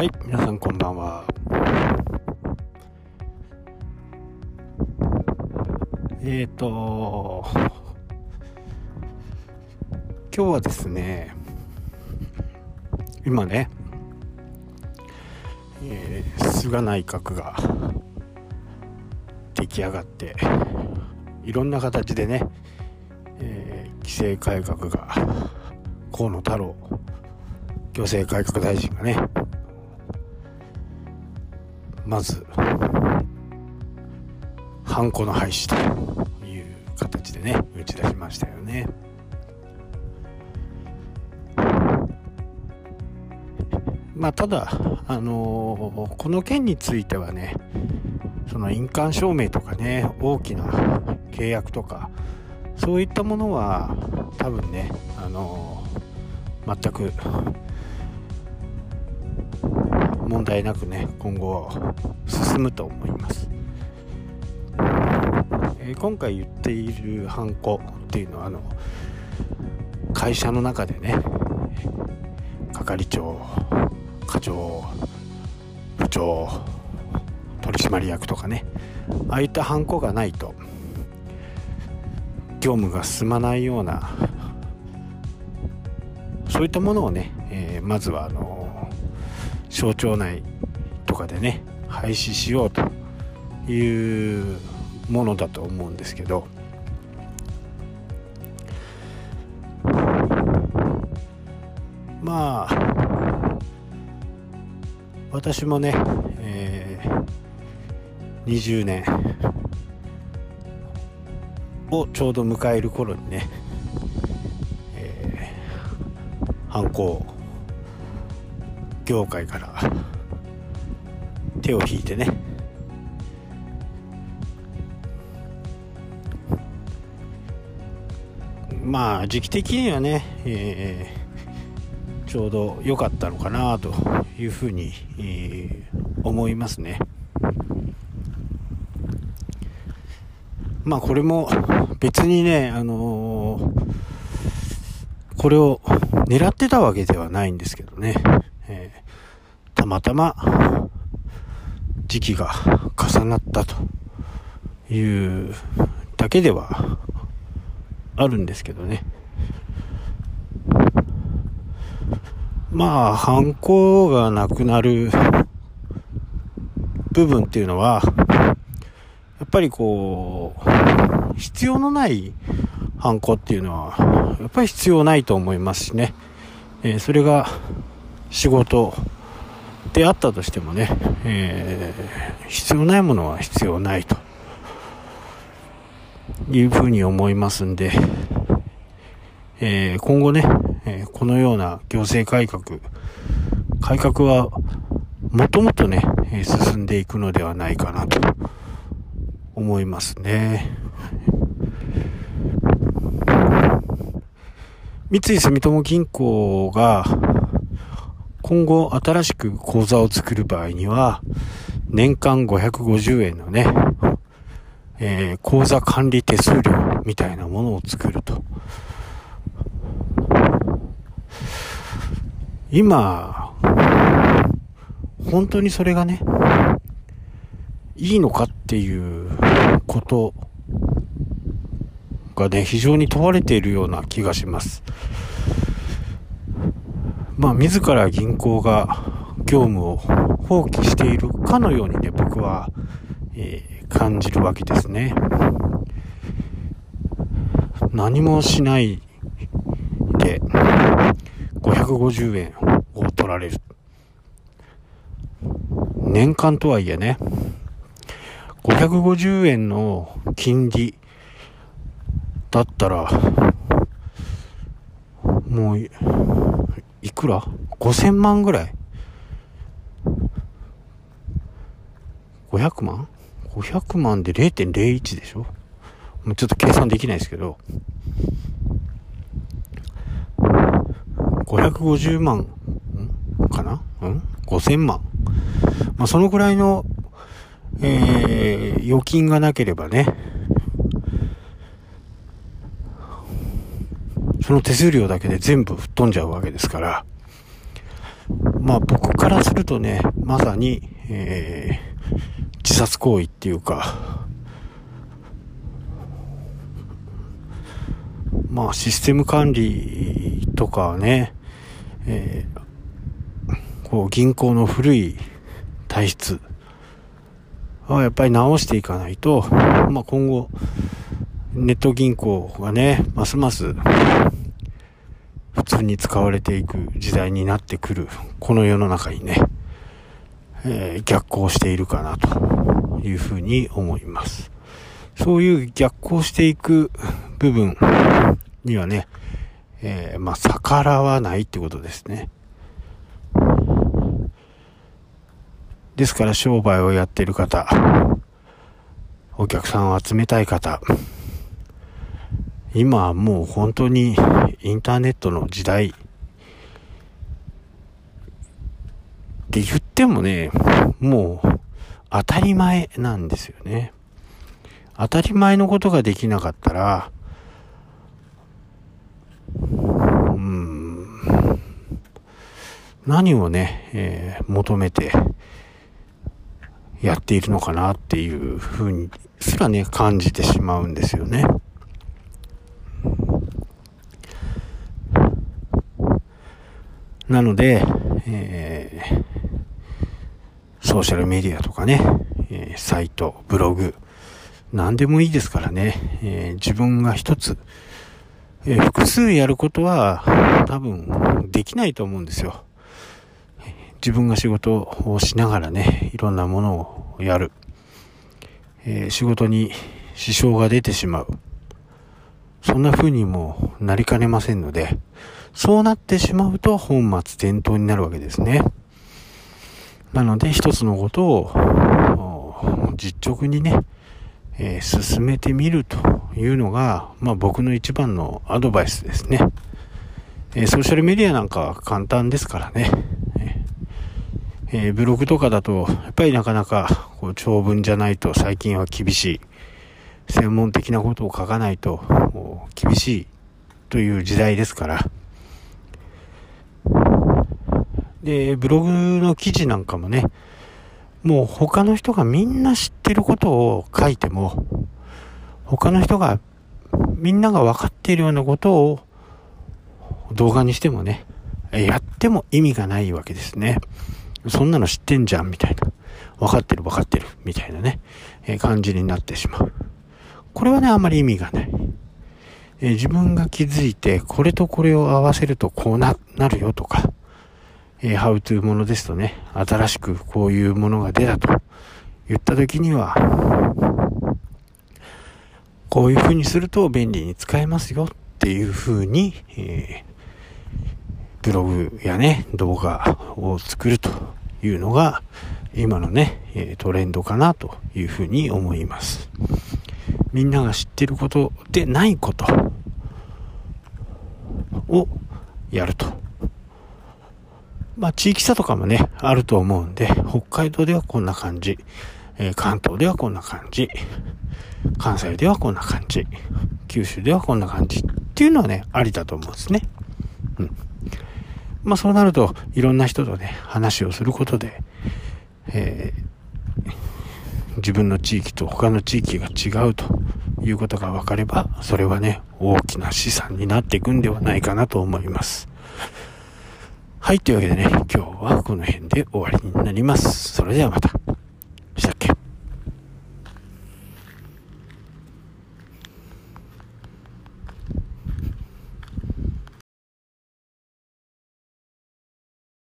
はい、皆さんこんばんは。えーと、今日はですね、今ね、えー菅内閣が出来上がって、いろんな形でね、えー規制改革が河野太郎行政改革大臣がねまずハンコの廃止という形でね打ち出しましたよね。まあただあのーこの件についてはねその印鑑証明とかね大きな契約とかそういったものは多分ねあのー全く問題なくね今後進むと思います、えー今回言っているハンコっていうのはあの会社の中でね係長課長部長取締役とかねああいったハンコがないと業務が進まないようなそういったものをね、えーまずはあの省庁内とかでね廃止しようというものだと思うんですけど。まあ私もね、えー20年をちょうど迎える頃にね、えー犯行業界から。手を引いてね。まあ時期的にはね、えーちょうど良かったのかなというふうに、えー思いますね。まあこれも別にねあのーこれを狙ってたわけではないんですけどね、たまたま時期が重なったというだけではあるんですけどね。まあ犯行がなくなる部分っていうのはやっぱりこう必要のないハンコっていうのはやっぱり必要ないと思いますしね、えーそれが仕事であったとしてもね、えー必要ないものは必要ないというふうに思いますんで、えー今後ね、えーこのような行政改革改革はもともとね、え進んでいくのではないかなと思いますね。三井住友銀行が今後新しく口座を作る場合には年間550円のね、えー口座管理手数料みたいなものを作ると。今、本当にそれがね、いいのかっていうことがね、非常に問われているような気がします。まあ、自ら銀行が業務を放棄しているかのようにね、僕は、えー感じるわけですね。何もしないで、550円を取られる。年間とはいえね、550円の金利だったら、もうい、くら ?5000 万ぐらい ?500 万 ?500 万で0.01でしょ？もうちょっと計算できないですけど、550万、かな？うん ?5000 万。まあ、そのぐらいの、えー、預金がなければね、その手数料だけで全部吹っ飛んじゃうわけですから、まあ僕からするとね、まさに、えー、自殺行為っていうか、まあシステム管理とかね、えー、こう銀行の古い体質はやっぱり直していかないと、まあ今後、ネット銀行がね、ますます普通に使われていく時代になってくる、この世の中にね、えー、逆行しているかなというふうに思います。そういう逆行していく部分にはね、えー、まあ、逆らわないってことですね。ですから商売をやってる方、お客さんを集めたい方、今はもう本当にインターネットの時代って言ってもね、もう当たり前なんですよね。当たり前のことができなかったら、うん、何をね、えー、求めてやっているのかなっていうふうにすらね、感じてしまうんですよね。なので、えー、ソーシャルメディアとかね、えー、サイト、ブログ、何でもいいですからね、えー、自分が一つ、えー、複数やることは多分できないと思うんですよ。自分が仕事をしながらね、いろんなものをやる。えー、仕事に支障が出てしまう。そんな風にもなりかねませんので、そうなってしまうと本末転倒になるわけですね。なので一つのことを実直にね、えー、進めてみるというのが、まあ僕の一番のアドバイスですね。えー、ソーシャルメディアなんかは簡単ですからね。えー、ブログとかだと、やっぱりなかなかこう長文じゃないと最近は厳しい。専門的なことを書かないと厳しいという時代ですから。で、ブログの記事なんかもね、もう他の人がみんな知ってることを書いても、他の人が、みんなが分かっているようなことを動画にしてもね、やっても意味がないわけですね。そんなの知ってんじゃん、みたいな。分かってる分かってる、みたいなね、え感じになってしまう。これはね、あんまり意味がない。え自分が気づいて、これとこれを合わせるとこうな、なるよとか、えー、ハウトゥーものですとね、新しくこういうものが出たと言った時には、こういう風にすると便利に使えますよっていう風に、えー、ブログやね、動画を作るというのが、今のね、トレンドかなという風に思います。みんなが知ってることでないことをやると。まあ、地域差とかもね、あると思うんで、北海道ではこんな感じ、えー、関東ではこんな感じ、関西ではこんな感じ、九州ではこんな感じっていうのはね、ありだと思うんですね。うん。まあ、そうなると、いろんな人とね、話をすることで、えー、自分の地域と他の地域が違うということが分かれば、それはね、大きな資産になっていくんではないかなと思います。はい、というわけでね、今日はこの辺で終わりになります。それではまた。